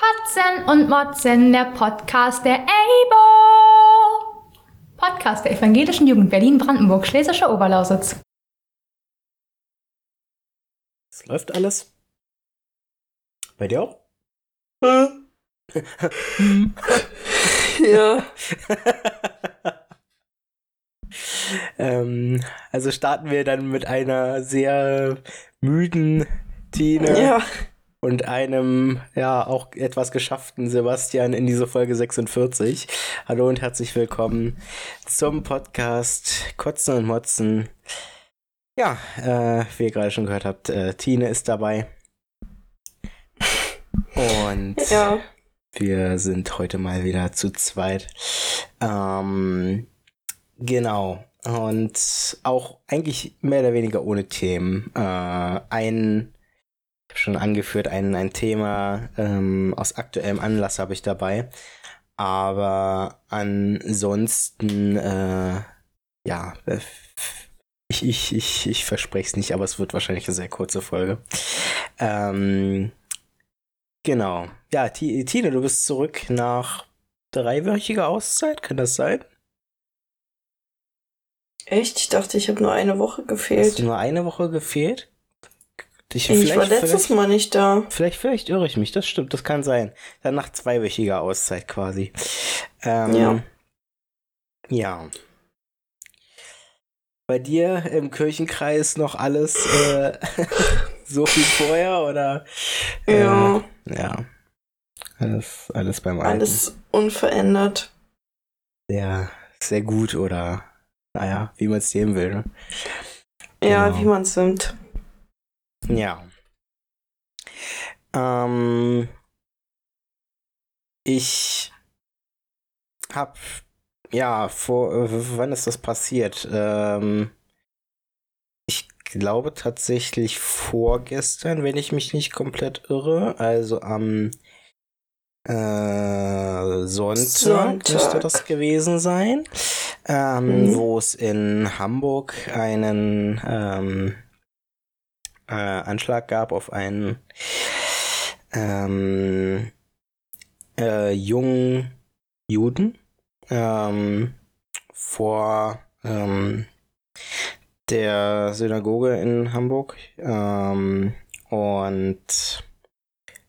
Kotzen und Motzen, der Podcast der EIBO. Podcast der Evangelischen Jugend Berlin-Brandenburg, Schlesische Oberlausitz. Es läuft alles. Bei dir auch? ja. ähm, also starten wir dann mit einer sehr müden Tine Ja. Und einem ja auch etwas geschafften Sebastian in diese Folge 46. Hallo und herzlich willkommen zum Podcast Kotzen und Motzen. Ja, äh, wie ihr gerade schon gehört habt, äh, Tine ist dabei. Und Ja. wir sind heute mal wieder zu zweit. Ähm, genau. Und auch eigentlich mehr oder weniger ohne Themen. Äh, ein, schon angeführt, ein, ein Thema ähm, aus aktuellem Anlass habe ich dabei. Aber ansonsten, äh, ja, äh, ich, ich, ich, ich verspreche es nicht, aber es wird wahrscheinlich eine sehr kurze Folge. Ähm, Genau. Ja, Ti- Tine, du bist zurück nach dreiwöchiger Auszeit, kann das sein? Echt? Ich dachte, ich habe nur eine Woche Hast gefehlt. du nur eine Woche gefehlt? Ich, Ich war letztes Mal nicht da. vielleicht, vielleicht irre ich mich, das stimmt, das kann sein. Dann nach zweiwöchiger Auszeit quasi. Ähm, Ja. Ja. Bei dir im Kirchenkreis noch alles äh, so wie vorher oder? Ja. Äh, ja. Alles, alles beim Alten. Alles unverändert. sehr, sehr gut oder naja, wie man es sehen will. Ne? Ja, Genau. wie man es nimmt. Ja. Ähm, ich hab, ja, vor, äh, wann ist das passiert? Ähm, ich glaube tatsächlich vorgestern, wenn ich mich nicht komplett irre. Also am äh, Sonntag, Sonntag. müsste das gewesen sein, ähm, Mhm. wo es in Hamburg einen ähm, äh, Anschlag gab auf einen ähm, äh, jungen Juden ähm, vor ähm, der Synagoge in Hamburg. Ähm, und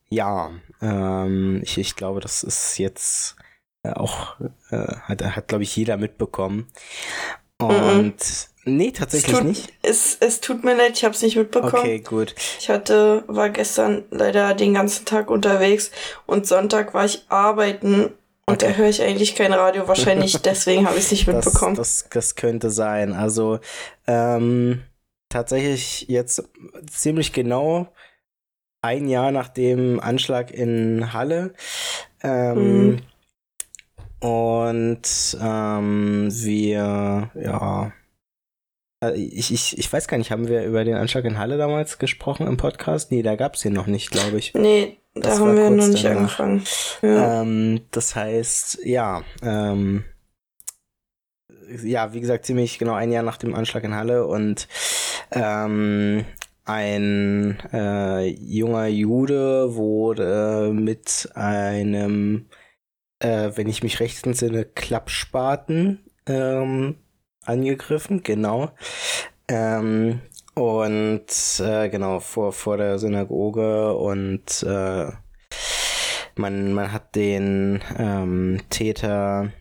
ja, ähm, ich, ich glaube, das ist jetzt äh, auch, äh, hat, hat glaube ich, jeder mitbekommen. Und nee, tatsächlich tut- nicht. Es, es tut mir leid, ich habe es nicht mitbekommen. Okay, gut. Ich hatte, war gestern leider den ganzen Tag unterwegs und Sonntag war ich arbeiten und da Okay. höre ich eigentlich kein Radio, wahrscheinlich deswegen habe ich es nicht Das, mitbekommen. das, das könnte sein. Also ähm, tatsächlich jetzt ziemlich genau ein Jahr nach dem Anschlag in Halle. Ähm, Mhm. Und ähm, wir, ja. Äh, Ich, ich, ich weiß gar nicht, haben wir über den Anschlag in Halle damals gesprochen im Podcast? Nee, da gab es den noch nicht, glaube ich. nee, das da haben wir noch nicht danach. angefangen. Ja. Ähm, das heißt, ja, ähm, ja, wie gesagt, ziemlich genau ein Jahr nach dem Anschlag in Halle und ähm, ein äh, junger Jude wurde mit einem, äh, wenn ich mich recht entsinne, Klappspaten ähm, angegriffen, genau. Ähm, und äh, genau, vor, vor der Synagoge und äh, man, man hat den ähm, Täter,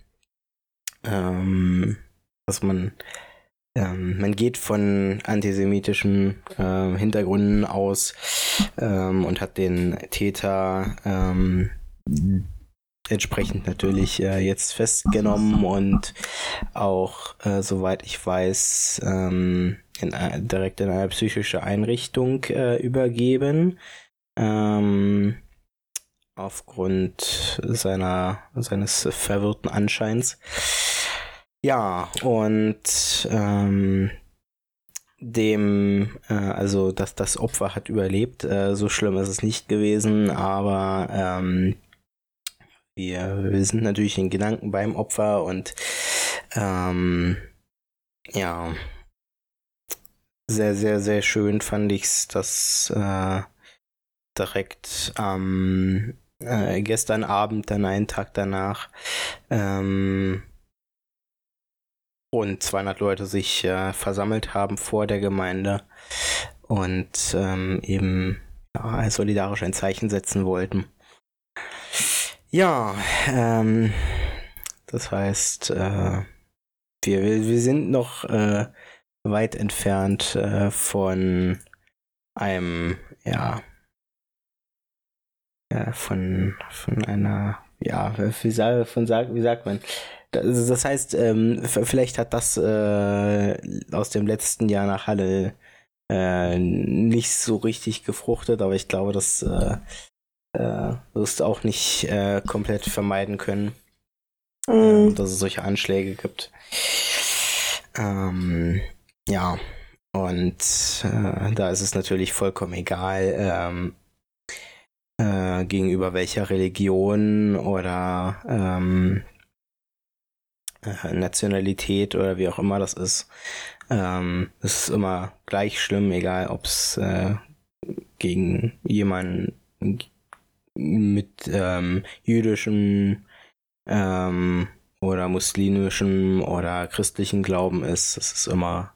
ähm, was man, ähm, man geht von antisemitischen ähm, Hintergründen aus ähm, und hat den Täter ähm, entsprechend natürlich äh, jetzt festgenommen und auch, äh, soweit ich weiß, ähm, in, ein- direkt in eine psychische Einrichtung äh, übergeben. Ähm, aufgrund seiner, seines verwirrten Anscheins. Ja, und ähm, dem, äh, also das, das Opfer hat überlebt, äh, so schlimm ist es nicht gewesen, aber ähm, wir, wir sind natürlich in Gedanken beim Opfer und ähm, ja, sehr, sehr, sehr schön fand ich's, dass äh, direkt am äh, gestern Abend, dann einen Tag danach, ähm, rund 200 Leute sich äh, versammelt haben vor der Gemeinde und ähm, eben ja, solidarisch ein Zeichen setzen wollten. Ja, ähm, das heißt, äh, wir, wir sind noch äh, weit entfernt äh, von einem, ja, äh, von, von einer, ja, wie, sag, von, wie sagt man? Das, das heißt, ähm, vielleicht hat das äh, aus dem letzten Jahr nach Halle äh, nicht so richtig gefruchtet, aber ich glaube, das äh, wirst du auch nicht äh, komplett vermeiden können, mhm. dass es solche Anschläge gibt. Ähm, ja, und äh, da ist es natürlich vollkommen egal, ähm, äh, gegenüber welcher Religion oder ähm, äh, Nationalität oder wie auch immer das ist. Ähm, es ist immer gleich schlimm, egal ob es äh, gegen jemanden mit ähm, jüdischem ähm, oder muslimischem oder christlichem Glauben ist. Es ist immer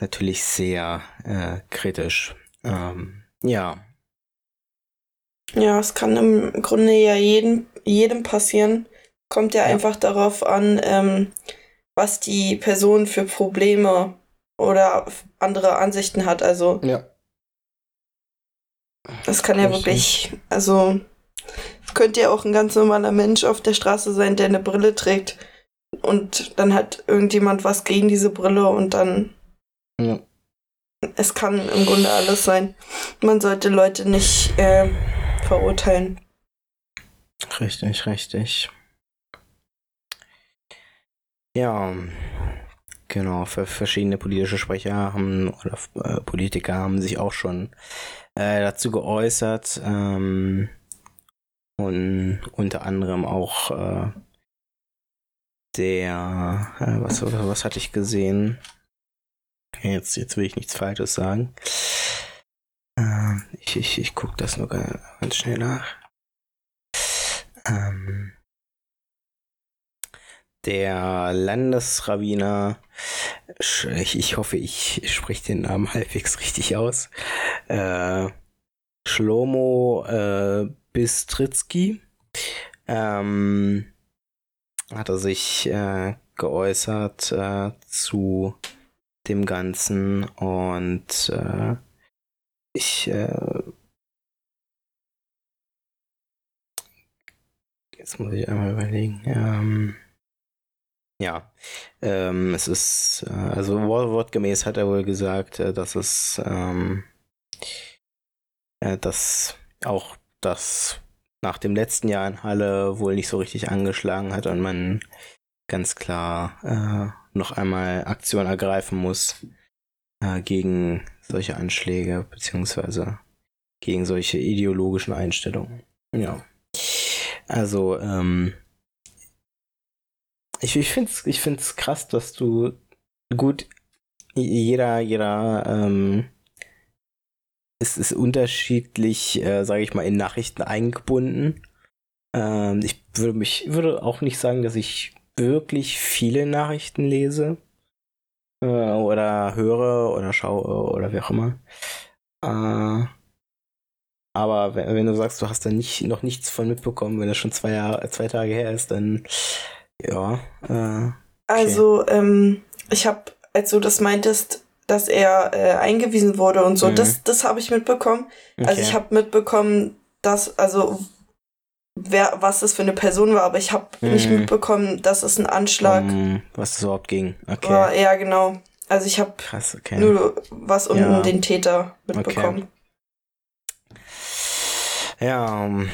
natürlich sehr äh, kritisch. Ähm, ja. Ja, es kann im Grunde ja jedem, jedem passieren. Kommt ja, ja. einfach darauf an, ähm, was die Person für Probleme oder andere Ansichten hat. Also ja. Das kann ja wirklich, also es könnte ja auch ein ganz normaler Mensch auf der Straße sein, der eine Brille trägt und dann hat irgendjemand was gegen diese Brille und dann ja. es kann im Grunde alles sein. Man sollte Leute nicht äh, verurteilen. Richtig, richtig. Ja, genau. Für verschiedene politische Sprecher haben oder äh, Politiker haben sich auch schon äh, dazu geäußert. Ähm, und unter anderem auch äh, der, äh, was, was hatte ich gesehen? Jetzt, jetzt will ich nichts Falsches sagen. Äh, ich ich, ich gucke das nur ganz schnell nach. Ähm, der Landesrabbiner, ich, ich hoffe, ich spreche den Namen halbwegs richtig aus, äh, Shlomo äh, Bistritzky, ähm, hat er sich äh, geäußert äh, zu dem Ganzen und äh, ich äh, jetzt muss ich einmal überlegen. Ähm, ja, ähm, es ist, äh, also wortgemäß hat er wohl gesagt, äh, dass es, ähm, äh, dass auch das nach dem letzten Jahr in Halle wohl nicht so richtig angeschlagen hat und man ganz klar äh, noch einmal Aktion ergreifen muss äh, gegen solche Anschläge beziehungsweise gegen solche ideologischen Einstellungen. Ja. Also, ähm, ich, ich finde es ich find's krass, dass du gut, jeder, jeder ähm, ist, ist unterschiedlich, äh, sage ich mal, in Nachrichten eingebunden. Ähm, ich würde mich, würde auch nicht sagen, dass ich wirklich viele Nachrichten lese äh, oder höre oder schaue oder wie auch immer. Äh, aber wenn, wenn, du sagst, du hast da nicht, noch nichts von mitbekommen, wenn das schon zwei, Jahre, zwei Tage her ist, dann ja. Äh, okay. Also, ähm, ich habe, als du das meintest, dass er äh, eingewiesen wurde und so, mhm. das, das habe ich mitbekommen. Also, okay. Also ich habe mitbekommen, dass, also wer, was das für eine Person war, aber ich habe mhm. nicht mitbekommen, dass es ein Anschlag. Um, was es überhaupt ging. Okay. War, ja, genau. Also ich habe okay. nur was um ja. den Täter mitbekommen. Okay. Ja, um,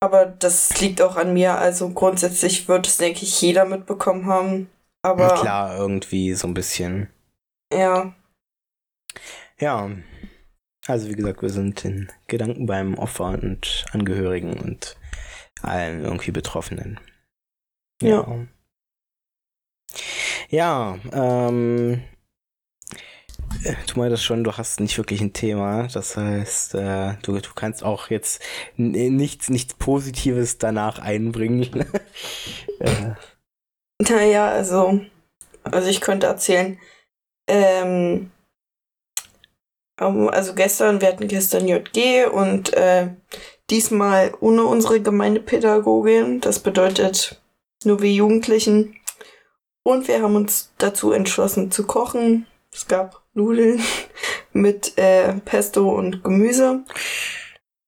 aber das liegt auch an mir. Also grundsätzlich wird es, denke ich, jeder mitbekommen haben. Aber. Na klar, irgendwie so ein bisschen. Ja. Ja. Also wie gesagt, wir sind in Gedanken beim Opfer und Angehörigen und allen irgendwie Betroffenen. Ja. Ja, ja ähm, du meintest schon, du hast nicht wirklich ein Thema. Das heißt, äh, du, du kannst auch jetzt nichts, nichts Positives danach einbringen. äh. Naja, also, also ich könnte erzählen, ähm, also gestern, wir hatten gestern JG und äh, diesmal ohne unsere Gemeindepädagogin. Das bedeutet nur wir Jugendlichen. Und wir haben uns dazu entschlossen zu kochen. Es gab Nudeln mit äh, Pesto und Gemüse.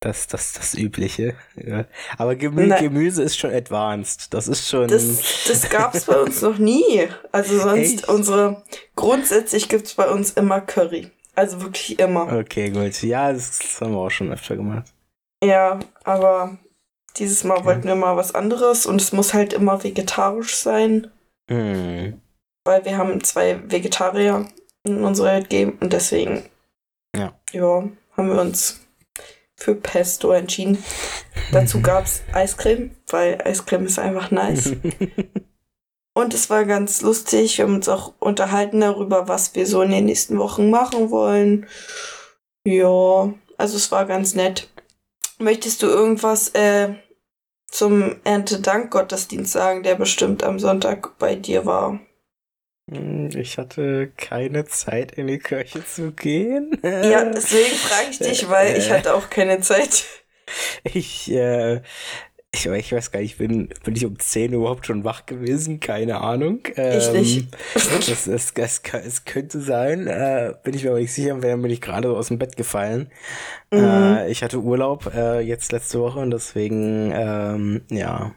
Das, das, das Übliche. Ja. Aber Gemü Na, Gemüse ist schon advanced. Das ist schon. Das, das gab es bei uns noch nie. Also sonst Echt? unsere. Grundsätzlich gibt es bei uns immer Curry. Also wirklich immer. Okay, gut. Ja, das, das haben wir auch schon öfter gemacht. Ja, aber dieses Mal okay. wollten wir mal was anderes und es muss halt immer vegetarisch sein. Mm. Weil wir haben zwei Vegetarier in unserer WG und deswegen ja. ja, haben wir uns für Pesto entschieden. Dazu gab es Eiscreme, weil Eiscreme ist einfach nice. und es war ganz lustig. Wir haben uns auch unterhalten darüber, was wir so in den nächsten Wochen machen wollen. Ja, also es war ganz nett. Möchtest du irgendwas äh, zum Erntedank-Gottesdienst sagen, der bestimmt am Sonntag bei dir war? Hm, ich hatte keine Zeit, in die Kirche zu gehen. Ja, deswegen frage ich dich, weil ich hatte auch keine Zeit. Ich, äh, ich, ich weiß gar nicht, bin, bin ich um 10 Uhr überhaupt schon wach gewesen? Keine Ahnung. Ähm, ich nicht. Es, es, es, es, könnte sein, äh, bin ich mir aber nicht sicher, dann bin ich gerade aus dem Bett gefallen. Mhm. Äh, ich hatte Urlaub äh, jetzt letzte Woche und deswegen, ähm, ja.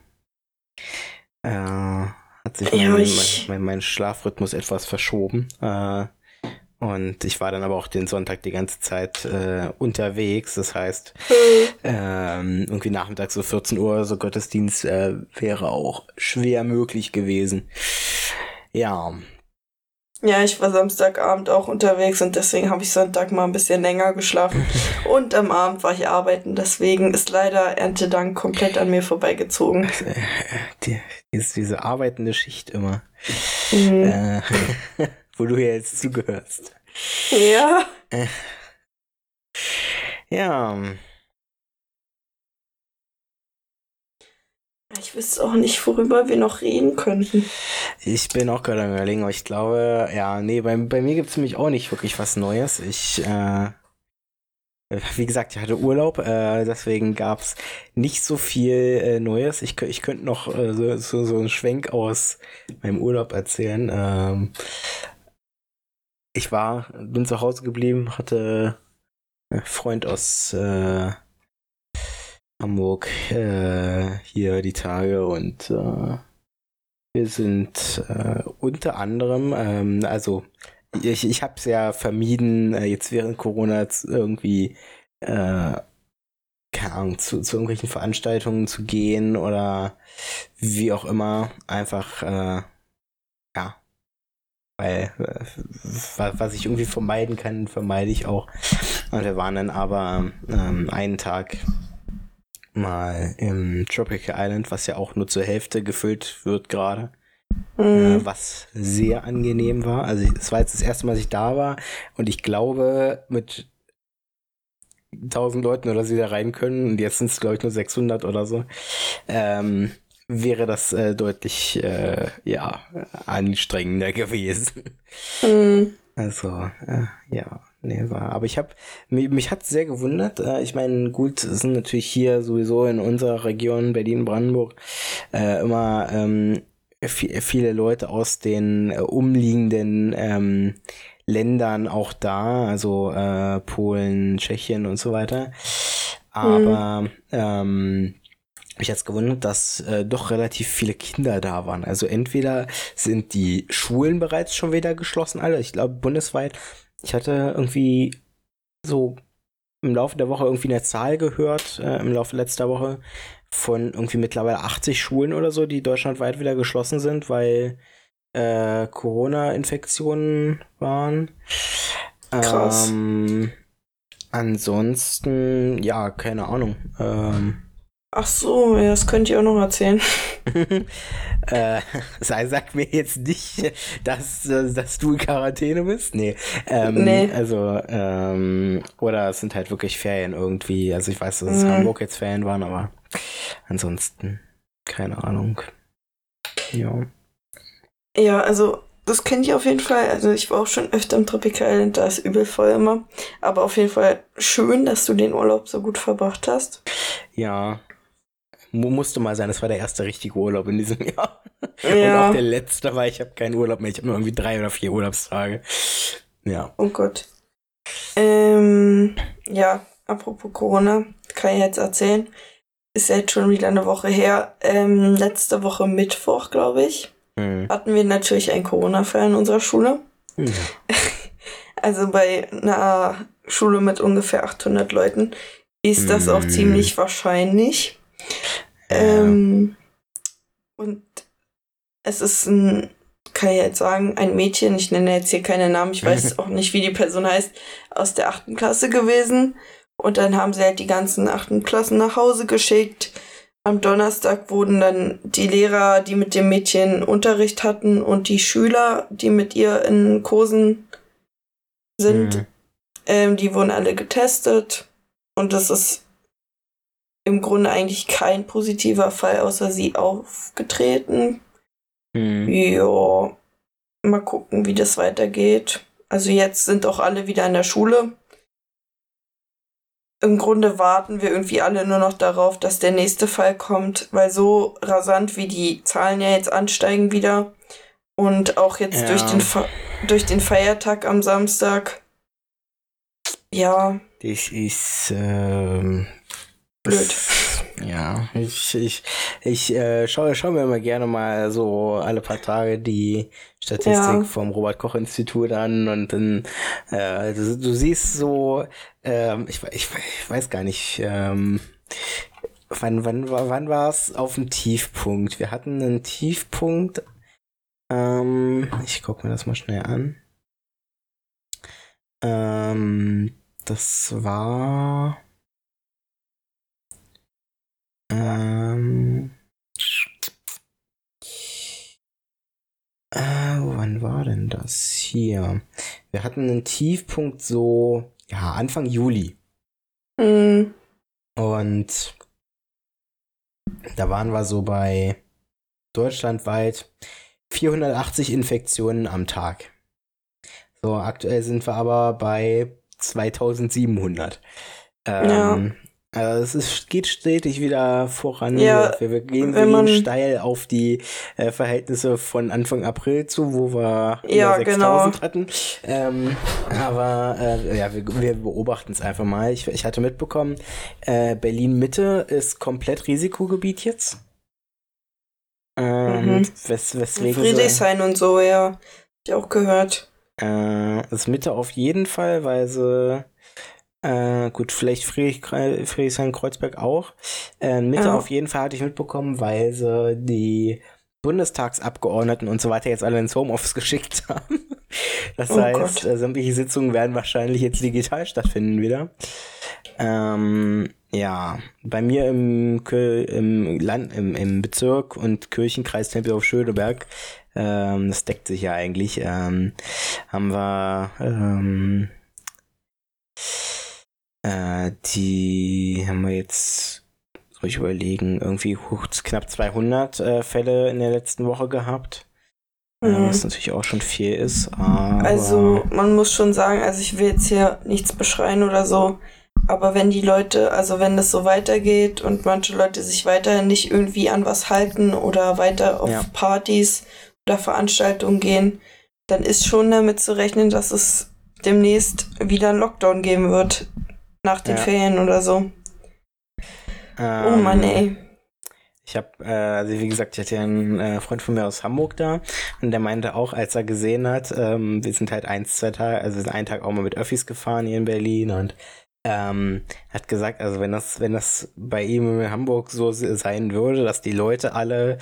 Äh, hat sich mein, mein, mein, mein, Schlafrhythmus etwas verschoben. Äh, und ich war dann aber auch den Sonntag die ganze Zeit äh, unterwegs. Das heißt, ähm, irgendwie nachmittags so 14 Uhr so Gottesdienst äh, wäre auch schwer möglich gewesen. Ja. Ja, ich war Samstagabend auch unterwegs und deswegen habe ich Sonntag mal ein bisschen länger geschlafen. und am Abend war ich arbeiten. Deswegen ist leider Erntedank komplett an mir vorbeigezogen. Äh, die, ist diese arbeitende Schicht immer. Mhm. Äh, wo du ja jetzt zugehörst. Ja. Ja. Ich wüsste auch nicht, worüber wir noch reden könnten. Ich bin auch gerade am überlegen, aber ich glaube, ja, nee, bei, bei mir gibt es nämlich auch nicht wirklich was Neues. Ich, äh, wie gesagt, ich hatte Urlaub, äh, deswegen gab es nicht so viel äh, Neues. Ich, ich könnte noch äh, so, so, so einen Schwenk aus meinem Urlaub erzählen. Ähm, ich war, bin zu Hause geblieben, hatte einen Freund aus äh, Hamburg äh, hier die Tage und äh, wir sind äh, unter anderem, ähm, also ich, ich habe es ja vermieden, äh, jetzt während Corona irgendwie äh, keine Ahnung, zu, zu irgendwelchen Veranstaltungen zu gehen oder wie auch immer, einfach äh, ja, weil äh, was ich irgendwie vermeiden kann, vermeide ich auch. Und wir waren dann aber ähm, einen Tag mal im Tropical Island, was ja auch nur zur Hälfte gefüllt wird gerade. Mhm. Äh, was sehr angenehm war. Also es war jetzt das erste Mal, dass ich da war und ich glaube mit 1000 Leuten oder sie da rein können und jetzt sind es glaube ich nur 600 oder so. Ähm, wäre das äh, deutlich äh, ja anstrengender gewesen. Mhm. Also äh, ja, nee, war. Aber ich habe mich, mich hat sehr gewundert. Äh, ich meine, gut, es sind natürlich hier sowieso in unserer Region Berlin-Brandenburg äh, immer ähm, viele Leute aus den äh, umliegenden ähm, Ländern auch da, also äh, Polen, Tschechien und so weiter. Aber mhm. ähm, mich jetzt gewundert, dass äh, doch relativ viele Kinder da waren. Also entweder sind die Schulen bereits schon wieder geschlossen, alle. Ich glaube bundesweit. Ich hatte irgendwie so im Laufe der Woche irgendwie eine Zahl gehört, äh, im Laufe letzter Woche, von irgendwie mittlerweile 80 Schulen oder so, die deutschlandweit wieder geschlossen sind, weil äh, Corona-Infektionen waren. Krass. Ähm, ansonsten, ja, keine Ahnung. Ähm, Ach so, ja, das könnt ihr auch noch erzählen. äh, sei, sag mir jetzt nicht, dass, dass du in Quarantäne bist. Nee. Ähm, nee. Also, ähm, oder es sind halt wirklich Ferien irgendwie. Also ich weiß, dass es mhm. Hamburg jetzt Ferien waren, aber ansonsten keine Ahnung. Ja. Ja, also das kenne ich auf jeden Fall. Also ich war auch schon öfter im Tropical da ist übel voll immer. Aber auf jeden Fall schön, dass du den Urlaub so gut verbracht hast. Ja, musste mal sein. Das war der erste richtige Urlaub in diesem Jahr. Ja. Und auch der letzte, weil ich habe keinen Urlaub mehr. Ich habe nur irgendwie drei oder vier Urlaubstage. Ja. Oh Gott. Ähm, ja, apropos Corona, kann ich jetzt erzählen. Ist jetzt schon wieder eine Woche her. Ähm, letzte Woche Mittwoch, glaube ich, mhm. hatten wir natürlich einen Corona-Fall in unserer Schule. Mhm. Also bei einer Schule mit ungefähr 800 Leuten ist das auch hm. ziemlich wahrscheinlich. Ähm, und es ist ein, kann ich jetzt sagen, ein Mädchen, ich nenne jetzt hier keine Namen, ich weiß auch nicht, wie die Person heißt, aus der achten Klasse gewesen. Und dann haben sie halt die ganzen achten Klassen nach Hause geschickt. Am Donnerstag wurden dann die Lehrer, die mit dem Mädchen Unterricht hatten und die Schüler, die mit ihr in Kursen sind, mhm. ähm, die wurden alle getestet. Und das ist im Grunde eigentlich kein positiver Fall außer sie aufgetreten. Mhm. Ja, mal gucken, wie das weitergeht. Also jetzt sind auch alle wieder in der Schule. Im Grunde warten wir irgendwie alle nur noch darauf, dass der nächste Fall kommt, weil so rasant wie die Zahlen ja jetzt ansteigen wieder und auch jetzt ja. durch, den durch den Feiertag am Samstag. Ja. Das ist ähm, blöd. Ja, ich, ich, ich äh, schaue, schaue mir immer gerne mal so alle paar Tage die Statistik ja. vom Robert-Koch-Institut an und dann, äh, du, du siehst so, ähm, ich, ich, ich weiß gar nicht, ähm, wann, wann, wann war es auf dem Tiefpunkt? Wir hatten einen Tiefpunkt, ähm, ich gucke mir das mal schnell an. Ähm, das war ähm. Äh, wann war denn das hier? Wir hatten einen Tiefpunkt so, ja, Anfang Juli. Mhm. Und da waren wir so bei deutschlandweit 480 Infektionen am Tag. So, aktuell sind wir aber bei 2700. Ähm, ja. Also es geht stetig wieder voran. Ja, wir, wir gehen, wir gehen steil auf die äh, Verhältnisse von Anfang April zu, wo wir ja, 6000 genau. hatten. Ähm, aber äh, ja, wir, wir beobachten es einfach mal. Ich, ich hatte mitbekommen, äh, Berlin Mitte ist komplett Risikogebiet jetzt. Ähm, mhm. wes, weswegen Friedrichshain so, und so, ja. Hab ich auch gehört. Äh, ist Mitte auf jeden Fall, weil sie äh, gut, vielleicht Friedrich, Friedrichshain-Kreuzberg auch. Äh, Mitte ja. auf jeden Fall hatte ich mitbekommen, weil sie die Bundestagsabgeordneten und so weiter jetzt alle ins Homeoffice geschickt haben. Das oh heißt, äh, sämtliche Sitzungen werden wahrscheinlich jetzt digital stattfinden wieder. Ähm, ja, bei mir im, im Land, im, im Bezirk und Kirchenkreis Tempelhof-Schöneberg, ähm, das deckt sich ja eigentlich, ähm, haben wir ähm, äh, die haben wir jetzt, soll ich überlegen, irgendwie knapp 200 äh, Fälle in der letzten Woche gehabt. Äh, mhm. Was natürlich auch schon viel ist. also man muss schon sagen, also ich will jetzt hier nichts beschreien oder so, aber wenn die Leute, also wenn das so weitergeht und manche Leute sich weiterhin nicht irgendwie an was halten oder weiter auf ja. Partys oder Veranstaltungen gehen, dann ist schon damit zu rechnen, dass es demnächst wieder einen Lockdown geben wird. Nach den ja. Ferien oder so. Ähm, oh Mann, ey. Ich habe, äh, also wie gesagt, ich hatte einen äh, Freund von mir aus Hamburg da und der meinte auch, als er gesehen hat, ähm, wir sind halt eins, zwei Tage, also einen Tag auch mal mit Öffis gefahren hier in Berlin und ähm, hat gesagt, also wenn das, wenn das bei ihm in Hamburg so sein würde, dass die Leute alle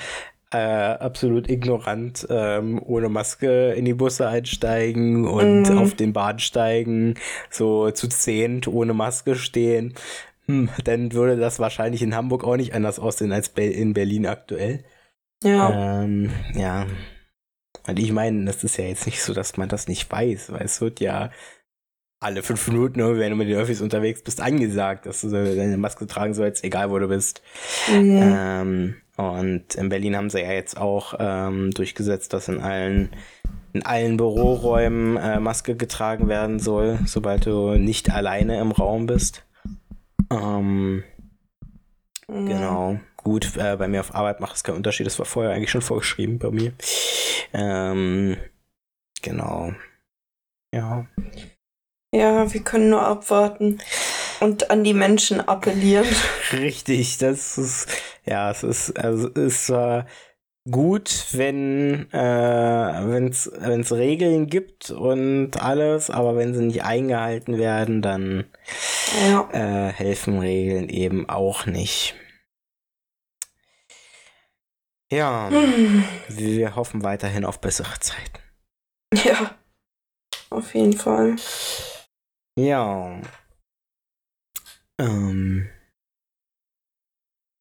äh, absolut ignorant ähm, ohne Maske in die Busse einsteigen und mhm. auf den Bahnsteigen so zu zehnt ohne Maske stehen. hm, dann würde das wahrscheinlich in Hamburg auch nicht anders aussehen als in Berlin aktuell. Ja. Ähm, ja. Und ich meine, das ist ja jetzt nicht so, dass man das nicht weiß, weil es wird ja alle fünf Minuten, wenn du mit den Öffis unterwegs bist, angesagt, dass du deine Maske tragen sollst, egal wo du bist. Mhm. Ähm, und in Berlin haben sie ja jetzt auch ähm, durchgesetzt, dass in allen in allen Büroräumen äh, Maske getragen werden soll, sobald du nicht alleine im Raum bist. Ähm, mhm. Genau. Gut, äh, bei mir auf Arbeit macht es keinen Unterschied. Das war vorher eigentlich schon vorgeschrieben bei mir. Ähm, genau. Ja. Ja, wir können nur abwarten und an die Menschen appellieren. Richtig, das ist, ja, es ist, also es äh, gut, wenn äh, es wenn's Regeln gibt und alles, aber wenn sie nicht eingehalten werden, dann ja. äh, helfen Regeln eben auch nicht. Ja, hm. wir hoffen weiterhin auf bessere Zeiten. Ja, auf jeden Fall. Ja. Ähm,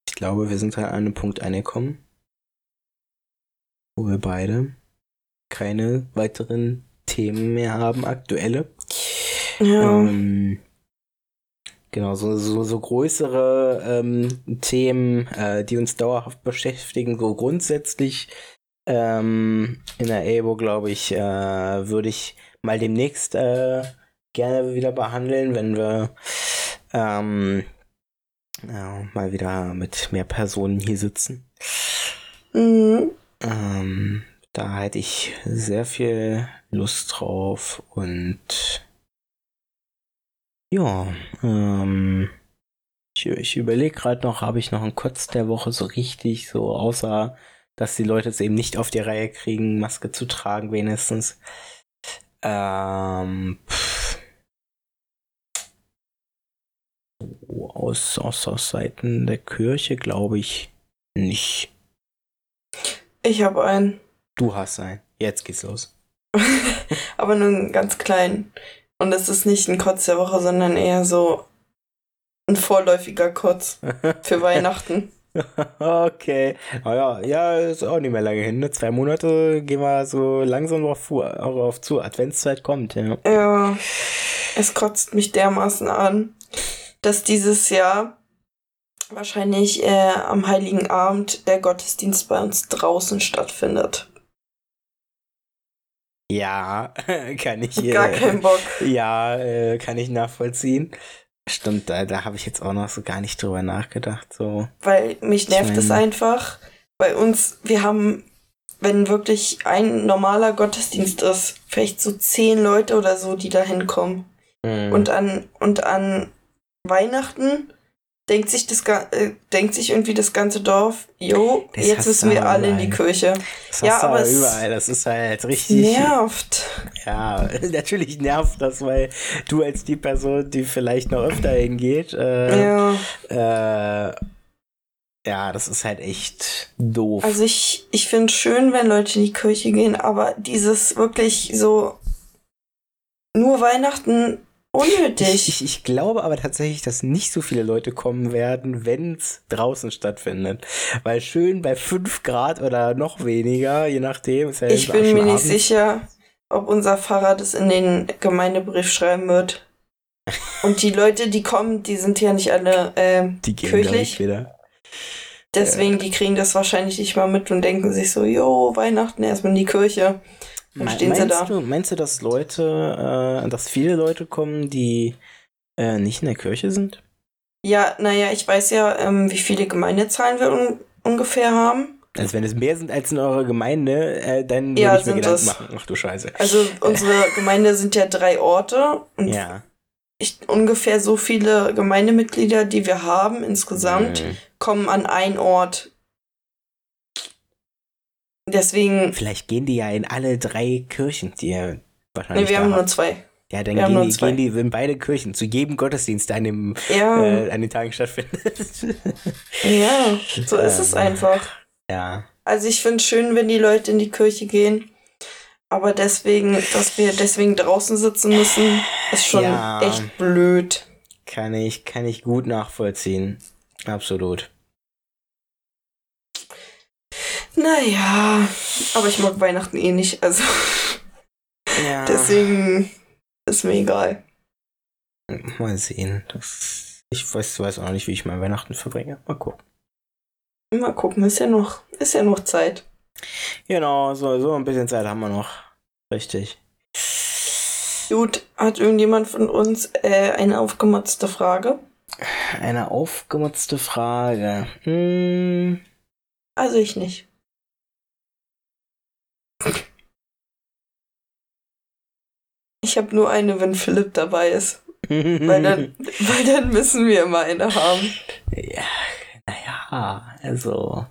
ich glaube, wir sind an einem Punkt angekommen, wo wir beide keine weiteren Themen mehr haben, aktuelle. Ja. Ähm, genau, so, so, so größere ähm, Themen, äh, die uns dauerhaft beschäftigen, so grundsätzlich ähm, in der EBO, glaube ich, äh, würde ich mal demnächst äh, gerne wieder behandeln, wenn wir ähm, ja, mal wieder mit mehr Personen hier sitzen. Mhm. Ähm, da hätte ich sehr viel Lust drauf und ja, ähm, ich, ich überlege gerade noch, habe ich noch einen Kotz der Woche so richtig, so außer dass die Leute es eben nicht auf die Reihe kriegen, Maske zu tragen, wenigstens. Ähm, pff aus, aus, aus Seiten der Kirche glaube ich nicht. Ich habe einen. Du hast einen. Jetzt geht's los. Aber nur einen ganz kleinen. Und es ist nicht ein Kotz der Woche, sondern eher so ein vorläufiger Kotz für Weihnachten. okay. Naja, ja, ist auch nicht mehr lange hin. Ne? Zwei Monate gehen wir so langsam auf, auf zu. Adventszeit kommt, ja. Ja, es kotzt mich dermaßen an dass dieses Jahr wahrscheinlich äh, am Heiligen Abend der Gottesdienst bei uns draußen stattfindet. Ja, kann ich. Äh, gar keinen Bock. Ja, äh, kann ich nachvollziehen. Stimmt, da, da habe ich jetzt auch noch so gar nicht drüber nachgedacht. So. Weil mich nervt es einfach. Bei uns, wir haben, wenn wirklich ein normaler Gottesdienst ist, vielleicht so zehn Leute oder so, die da hinkommen. Mhm. Und an, und an Weihnachten denkt sich das äh, denkt sich irgendwie das ganze Dorf, jo, das jetzt müssen wir alle in die Kirche. Das ja, aber es überall, das ist halt richtig nervt. Ja, natürlich nervt das, weil du als die Person, die vielleicht noch öfter hingeht, äh, ja. Äh, ja, das ist halt echt doof. Also ich ich finde schön, wenn Leute in die Kirche gehen, aber dieses wirklich so nur Weihnachten unnötig. Ich, ich, ich, glaube aber tatsächlich, dass nicht so viele Leute kommen werden, wenn es draußen stattfindet. Weil schön bei 5 Grad oder noch weniger, je nachdem. Ist ja ich bin mir nicht sicher, ob unser Pfarrer das in den Gemeindebrief schreiben wird. Und die Leute, die kommen, die sind ja nicht alle äh, die gehen kirchlich. wieder. Deswegen, die kriegen das wahrscheinlich nicht mal mit und denken sich so, jo, Weihnachten erstmal in die Kirche. Stehen meinst. Du, meinst du, dass Leute, äh, dass viele Leute kommen, die äh, nicht in der Kirche sind? Ja, naja, ich weiß ja, ähm, wie viele Gemeindezahlen wir un ungefähr haben. Also wenn es mehr sind als in eurer Gemeinde, äh, dann würde ja, ich mir Gedanken es. machen. Ach du Scheiße. Also unsere Gemeinde sind ja drei Orte und ja. ich, ungefähr so viele Gemeindemitglieder, die wir haben insgesamt, mhm. kommen an einen Ort Deswegen. Vielleicht gehen die ja in alle drei Kirchen, die ihr wahrscheinlich. Nee, wir haben, haben nur zwei. Ja, dann gehen die, gehen die in beide Kirchen zu jedem Gottesdienst, der an, dem, ja. äh, an den Tagen stattfindet. ja, so ist es ähm, einfach. Ja. Also ich finde es schön, wenn die Leute in die Kirche gehen. Aber deswegen, dass wir deswegen draußen sitzen müssen, ist schon ja. echt blöd. kann ich, kann ich gut nachvollziehen. Absolut. Naja, aber ich mag Weihnachten eh nicht, also. Ja. Deswegen ist mir egal. Mal sehen. Das, ich weiß, weiß auch nicht, wie ich mein Weihnachten verbringe. Mal gucken. Mal gucken, ist ja noch, ist ja noch Zeit. Genau, so, so ein bisschen Zeit haben wir noch. Richtig. Gut, hat irgendjemand von uns äh, eine aufgemotzte Frage? Eine aufgemotzte Frage. Hm. Also ich nicht. Ich habe nur eine, wenn Philipp dabei ist. weil, dann, weil dann müssen wir immer eine haben. Ja, naja, also.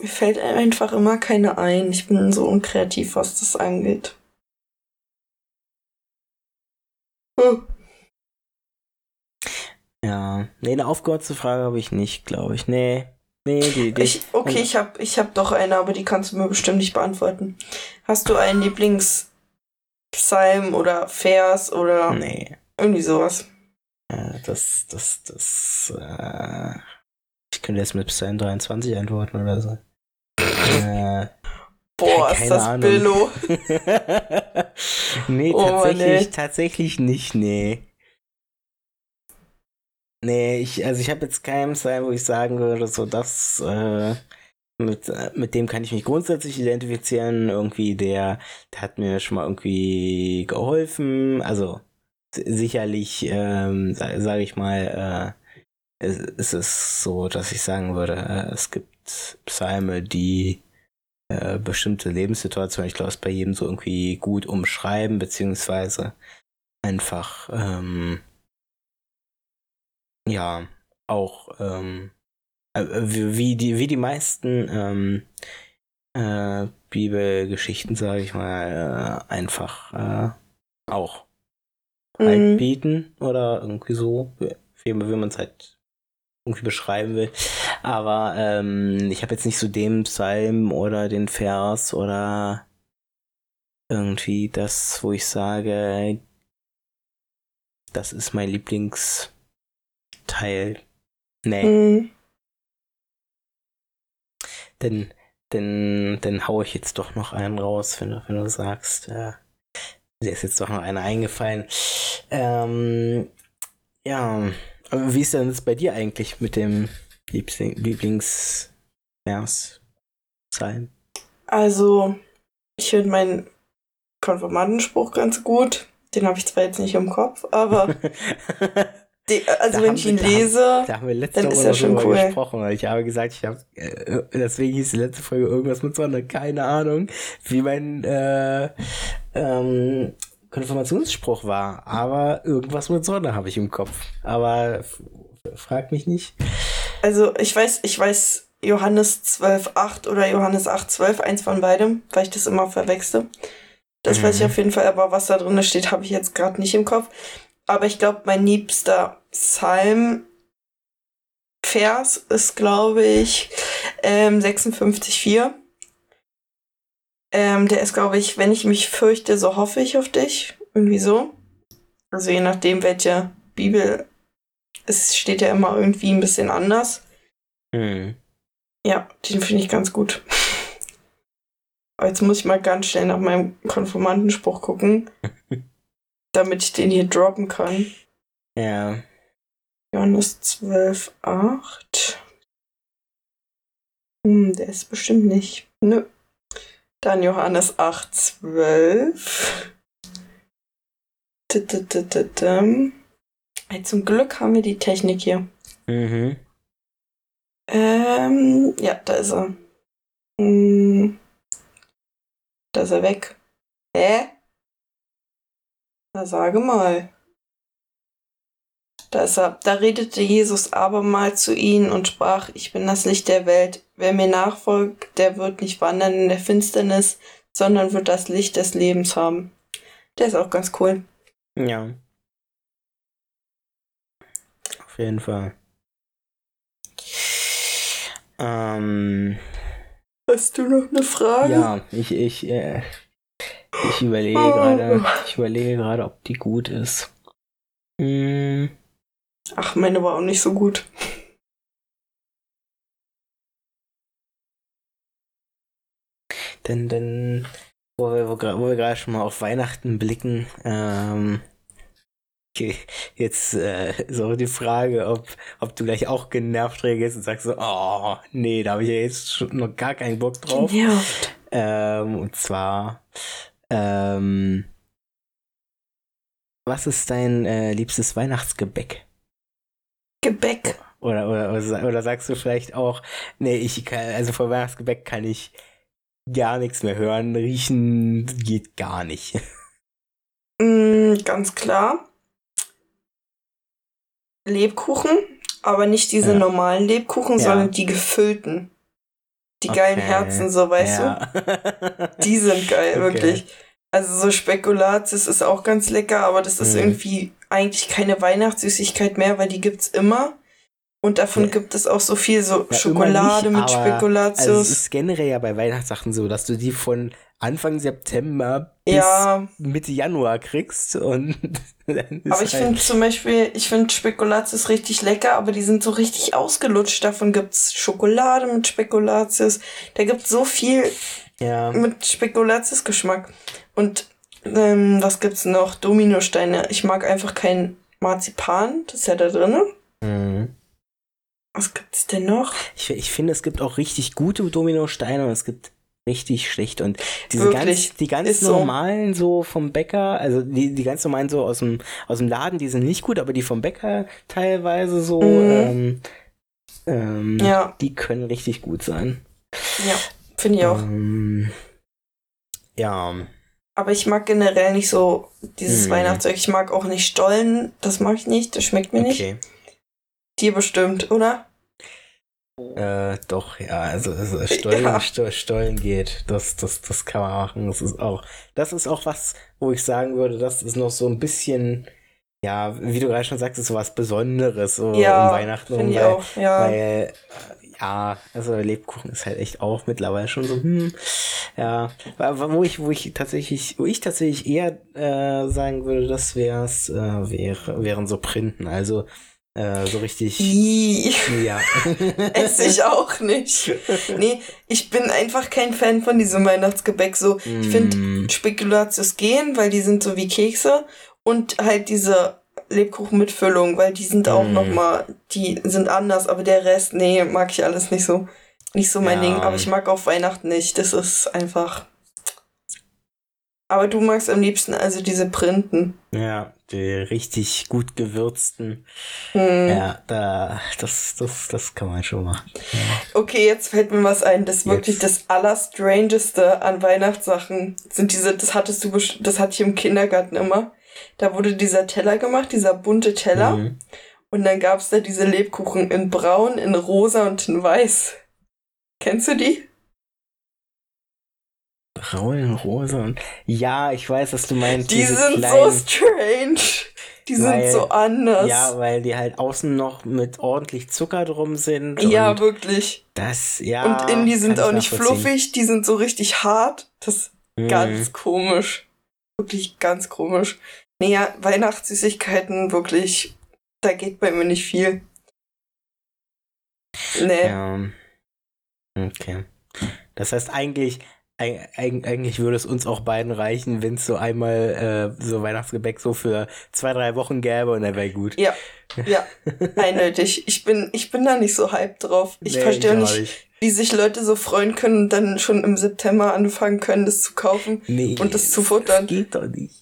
Mir fällt einfach immer keine ein. Ich bin so unkreativ, was das angeht. Hm. Ja, nee, eine aufgehorzte Frage habe ich nicht, glaube ich. Nee. Nee, die, die ich, okay, ich habe ich hab doch eine, aber die kannst du mir bestimmt nicht beantworten. Hast du einen Lieblingspsalm oder Vers oder nee. irgendwie sowas? Äh, das, das, das, äh, ich könnte jetzt mit Psalm 23 antworten oder so. Äh, Boah, ist das Ahnung. Billo. nee, oh, tatsächlich, nee. tatsächlich nicht, nee. Nee, ich, also ich habe jetzt keinen Psalm, wo ich sagen würde, so das, äh, mit, äh, mit dem kann ich mich grundsätzlich identifizieren. Irgendwie, der, der hat mir schon mal irgendwie geholfen. Also sicherlich, ähm, sage sag ich mal, äh, ist, ist es so, dass ich sagen würde, äh, es gibt Psalme, die äh, bestimmte Lebenssituationen, ich glaube, es bei jedem so irgendwie gut umschreiben, beziehungsweise einfach ähm, ja auch ähm, äh, wie, die, wie die meisten ähm, äh, Bibelgeschichten, sage ich mal, äh, einfach äh, auch mhm. halt bieten oder irgendwie so, wie, wie man es halt irgendwie beschreiben will. Aber ähm, ich habe jetzt nicht so den Psalm oder den Vers oder irgendwie das, wo ich sage, das ist mein Lieblings Teil. Nee. Mhm. Denn, denn, dann hau ich jetzt doch noch einen raus, wenn du, wenn du sagst, äh, dir ist jetzt doch noch einer eingefallen. Ähm, ja, aber wie ist denn das bei dir eigentlich mit dem Lieblingsvers sein? Also, ich finde meinen Konformantenspruch ganz gut. Den habe ich zwar jetzt nicht im Kopf, aber Die, also da wenn ich ihn lese, da haben wir letzte dann Woche ist er schon cool. gesprochen. Ich habe gesagt, ich habe, äh, deswegen hieß die letzte Folge irgendwas mit Sonne. Keine Ahnung, wie mein äh, ähm, Konfirmationsspruch war. Aber irgendwas mit Sonne habe ich im Kopf. Aber frag mich nicht. Also ich weiß, ich weiß Johannes 12,8 oder Johannes 8,12, eins von beidem, weil ich das immer verwechsel. Das mhm. weiß ich mhm. auf jeden Fall, aber was da drin steht, habe ich jetzt gerade nicht im Kopf. Aber ich glaube, mein liebster Psalm Vers ist, glaube ich, ähm, 56,4. Ähm, der ist, glaube ich, wenn ich mich fürchte, so hoffe ich auf dich. Irgendwie so. Also je nachdem, welche Bibel. Es steht ja immer irgendwie ein bisschen anders. Hm. Ja, den finde ich ganz gut. Aber jetzt muss ich mal ganz schnell nach meinem Konformantenspruch gucken. damit ich den hier droppen kann. Ja. Johannes 12, 8. Hm, der ist bestimmt nicht. Nö. Dann Johannes 8, 12. Hey, zum Glück haben wir die Technik hier. Mhm. Ähm, ja, da ist er. Hm. Da ist er weg. Hä? Na, sage mal. Da, ist er, da redete Jesus abermals zu ihnen und sprach, ich bin das Licht der Welt. Wer mir nachfolgt, der wird nicht wandern in der Finsternis, sondern wird das Licht des Lebens haben. Der ist auch ganz cool. Ja. Auf jeden Fall. Ähm, Hast du noch eine Frage? Ja, ich, ich, äh, ich überlege oh. gerade, ich überlege gerade, ob die gut ist. Mm. Ach, meine war auch nicht so gut. Denn, denn, wo wir, wir gerade schon mal auf Weihnachten blicken, ähm, okay, jetzt äh, so die Frage, ob, ob du gleich auch genervt reagierst und sagst so, oh, nee, da habe ich ja jetzt schon noch gar keinen Bock drauf. Genervt. Ähm, und zwar, ähm, was ist dein äh, liebstes Weihnachtsgebäck? Gebäck. Oder, oder, oder, oder sagst du vielleicht auch, nee, ich kann, also vor Weihnachtsgebäck kann ich gar nichts mehr hören, riechen geht gar nicht. Mm, ganz klar. Lebkuchen, aber nicht diese Ja. normalen Lebkuchen, Ja. sondern die gefüllten. Die geilen Okay. Herzen, so weißt du. ja. Die sind geil, Okay. wirklich. Also so Spekulatius ist auch ganz lecker, aber das ist Mhm. irgendwie eigentlich keine Weihnachtssüßigkeit mehr, weil die gibt's immer. Und davon Ja. gibt es auch so viel, so Ja, Schokolade mit nicht, aber- Spekulatius. Also es ist generell ja bei Weihnachtssachen so, dass du die von Anfang September bis ja, Mitte Januar kriegst und aber ich halt, finde zum Beispiel, ich finde Spekulatius richtig lecker, aber die sind so richtig ausgelutscht. Davon gibt's Schokolade mit Spekulatius. Da gibt's so viel ja, mit Spekulatius-Geschmack. Und ähm, was gibt's noch? Dominosteine. Ich mag einfach kein Marzipan, das ist ja da drinne. mhm. Was gibt's denn noch? ich, ich finde, es gibt auch richtig gute Dominosteine und es gibt richtig schlechte und diese Wirklich, ganz, die ganz so. normalen so vom Bäcker, also die, die ganz normalen so aus dem, aus dem Laden, die sind nicht gut, aber die vom Bäcker teilweise so, Mhm. ähm, ähm, Ja, die können richtig gut sein. ja, finde ich auch. Ähm, ja, Aber ich mag generell nicht so dieses Mhm. Weihnachtszeug. Ich mag auch nicht Stollen. Das mag ich nicht. Das schmeckt mir nicht. okay. Dir bestimmt, oder? Äh, doch, ja, also, also Stollen, Ja. Sto- Stollen geht. Das, das, das kann man machen. Das ist auch, das ist auch was, wo ich sagen würde, das ist noch so ein bisschen, ja, wie du gerade schon sagst, ist so was Besonderes so ja, um Weihnachten. ich weil, auch. Ja. weil, äh, ja, also Lebkuchen ist halt echt auch mittlerweile schon so, hm, ja, wo ich, wo ich tatsächlich, wo ich tatsächlich eher äh, sagen würde, das wär's, äh, wäre, wären so Printen, also äh, so richtig, ja. esse ich auch nicht. Nee, ich bin einfach kein Fan von diesem Weihnachtsgebäck. So, ich finde Mm. Spekulatius gehen, weil die sind so wie Kekse. Und halt diese Lebkuchen mit Füllung, weil die sind auch Mm. noch mal, die sind anders. Aber der Rest, nee, mag ich alles nicht so. Nicht so mein Ja. Ding. Aber ich mag auch Weihnachten nicht. Das ist einfach... Aber du magst am liebsten also diese Printen. Ja, die richtig gut gewürzten. Hm. Ja, da, das, das, das kann man schon machen. Okay, jetzt fällt mir was ein. Das ist wirklich das Allerstrangeste an Weihnachtssachen. Sind diese, das hattest du, das hatte ich im Kindergarten immer. Da wurde dieser Teller gemacht, dieser bunte Teller. Mhm. Und dann gab's da diese Lebkuchen in braun, in rosa und in weiß. Kennst du die? Braun, rosa und. Ja, ich weiß, was du meinst. Die sind kleinen, so strange. Die sind Weil- so anders. Ja, weil die halt außen noch mit ordentlich Zucker drum sind. Ja, wirklich. das, ja. und innen, die sind auch nicht fluffig, die sind so richtig hart. Das ist Mhm. ganz komisch. Wirklich ganz komisch. Naja, Weihnachtssüßigkeiten, wirklich, da geht bei mir nicht viel. Nee. Ja. Okay. Das heißt, eigentlich, eig- eig- eigentlich würde es uns auch beiden reichen, wenn es so einmal äh, so Weihnachtsgebäck so für zwei, drei Wochen gäbe und dann wäre gut. Ja, ja, eindeutig. Ich bin, ich bin da nicht so hyped drauf. Ich Nee, verstehe nicht, wie sich Leute so freuen können und dann schon im September anfangen können, das zu kaufen. Nee, und das zu futtern. Das geht doch nicht.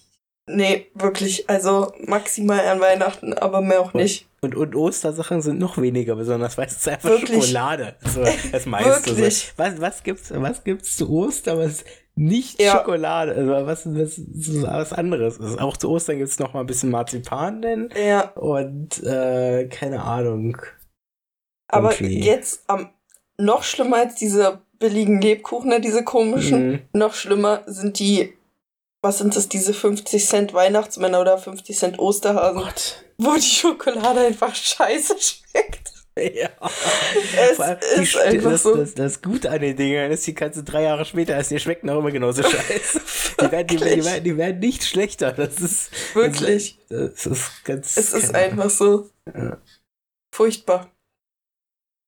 Nee, wirklich. Also maximal an Weihnachten, aber mehr auch nicht. Und, und Ostersachen sind noch weniger besonders, weil es ist einfach Wirklich? Schokolade. So, das meiste. So. Wirklich? Was, was gibt's, was gibt's zu Ostern, was nicht Ja. Schokolade, also was, was, so was anderes ist. Auch zu Ostern gibt's noch mal ein bisschen Marzipan denn Ja, und äh, keine Ahnung. aber Irgendwie. jetzt am noch schlimmer als diese billigen Lebkuchen, ne, diese komischen. Mhm. Noch schlimmer sind die, was sind das, diese 50 Cent Weihnachtsmänner oder 50 Cent Osterhasen, Gott. wo die Schokolade einfach scheiße schmeckt. Ja. Es die, ist einfach das, so. das, das Gute an den Dingern ist, die kannst du drei Jahre später essen, die schmecken auch immer genauso scheiße. die, werden, die, die, werden, die werden nicht schlechter. Das ist. Wirklich. Das, das ist ganz. Es ist einfach so. Ja. Furchtbar.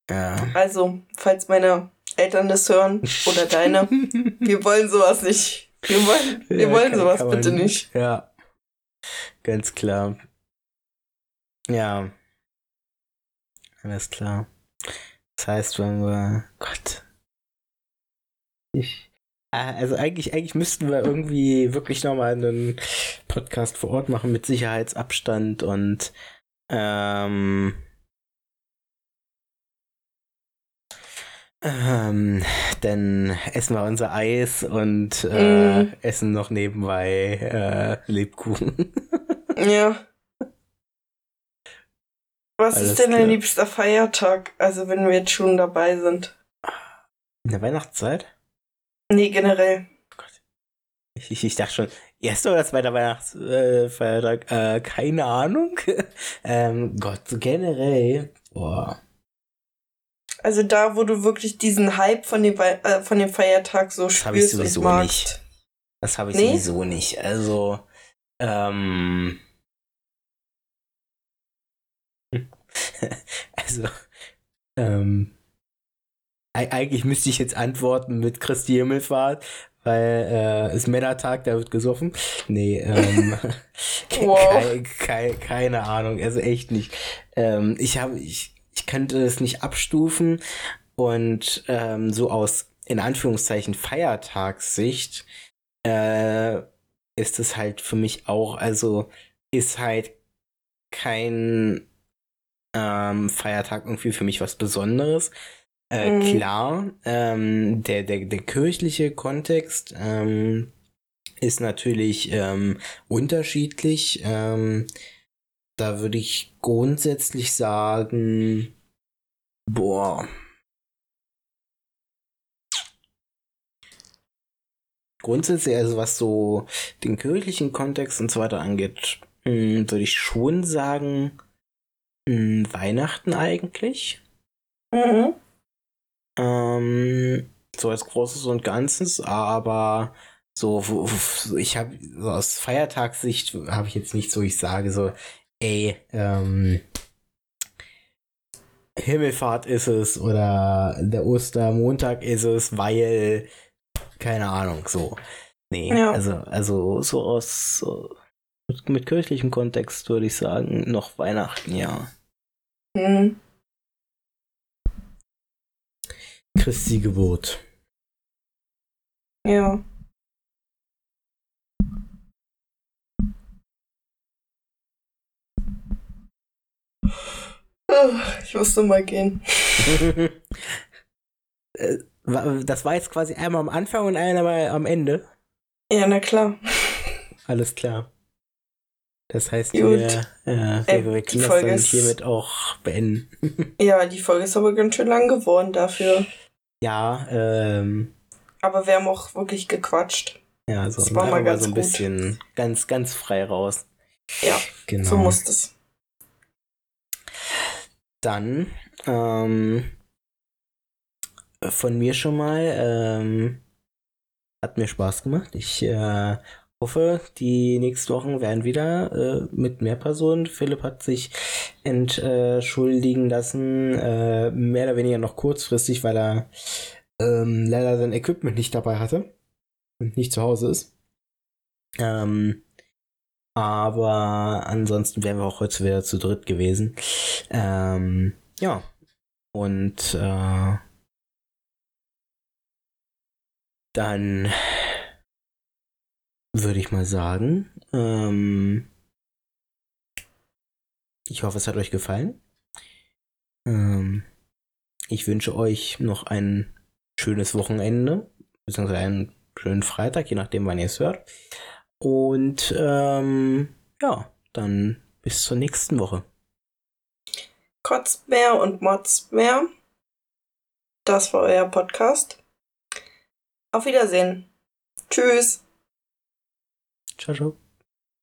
Ja. Also, falls meine Eltern das hören oder deine, wir wollen sowas nicht. Wir wollen, wir Ja, wollen kann- sowas kann man- bitte nicht. Ja. Ganz klar. Ja. Alles klar. Das heißt, wenn wir. Gott. Ich. Ah, Also eigentlich, eigentlich müssten wir irgendwie wirklich nochmal einen Podcast vor Ort machen mit Sicherheitsabstand und ähm, ähm, dann essen wir unser Eis und äh, Mm. essen noch nebenbei äh, Lebkuchen. Ja. Was Alles ist denn dein klar. liebster Feiertag? Also, wenn wir jetzt schon dabei sind. In der Weihnachtszeit? Nee, generell. Ich, ich, ich dachte schon, erster oder zweiter Weihnachtsfeiertag? Äh, keine Ahnung. ähm, Gott, generell. Boah. Also da, wo du wirklich diesen Hype von dem, äh, von dem Feiertag so Das ich spürst sowieso und magst. nicht. Das habe ich Nee? sowieso nicht. Also, ähm. also, ähm. eig- Eigentlich müsste ich jetzt antworten mit Christi Himmelfahrt, weil äh, ist Männertag, da wird gesoffen. Nee, ähm, ke- Wow. kei- kei- keine Ahnung, also echt nicht. Ähm, ich habe, ich, ich könnte es nicht abstufen und ähm, so aus in Anführungszeichen Feiertagssicht äh, ist es halt für mich auch, also ist halt kein ähm, Feiertag irgendwie für mich was Besonderes. Äh, Mhm. Klar, ähm, der, der, der kirchliche Kontext ähm, ist natürlich ähm, unterschiedlich. Da würde ich grundsätzlich sagen, boah. Grundsätzlich, also was so den kirchlichen Kontext und so weiter angeht, mh, würde ich schon sagen, mh, Weihnachten eigentlich. Mhm. Ähm, so als Großes und Ganzes, aber so, ich habe so aus Feiertagssicht habe ich jetzt nicht so, ich sage so, ey, ähm, Himmelfahrt ist es oder der Ostermontag ist es, weil, keine Ahnung, so. Nee, Ja. also, also so aus so, mit, mit kirchlichem Kontext würde ich sagen, noch Weihnachten, ja. Mhm. Christi Geburt. Ja. Ich musste mal gehen. Äh, Das war jetzt quasi einmal am Anfang und einmal am Ende. Ja, na klar. Alles klar. Das heißt, Gut. wir, äh, Äh, wir, die können das Folge dann ist- hiermit auch beenden. Ja, die Folge ist aber ganz schön lang geworden dafür. ja, ähm, Aber wir haben auch wirklich gequatscht. ja, so, Das war mal ganz so ein gut. bisschen ganz, ganz frei raus. Ja, Genau. so muss es. Dann, ähm, von mir schon mal, ähm, hat mir Spaß gemacht. Ich äh, hoffe, die nächsten Wochen werden wieder äh, mit mehr Personen. Philipp hat sich entschuldigen lassen, äh, mehr oder weniger noch kurzfristig, weil er ähm, leider sein Equipment nicht dabei hatte und nicht zu Hause ist. Ähm, aber ansonsten wären wir auch heute wieder zu dritt gewesen. Ähm, ja. Und äh, dann würde ich mal sagen, ähm, ich hoffe, es hat euch gefallen. Ähm, ich wünsche euch noch ein schönes Wochenende, beziehungsweise einen schönen Freitag, je nachdem, wann ihr es hört. Und ähm, ja, dann bis zur nächsten Woche. Kotzt mehr und motzt mehr. Das war euer Podcast. Auf Wiedersehen. Tschüss. Ciao, ciao.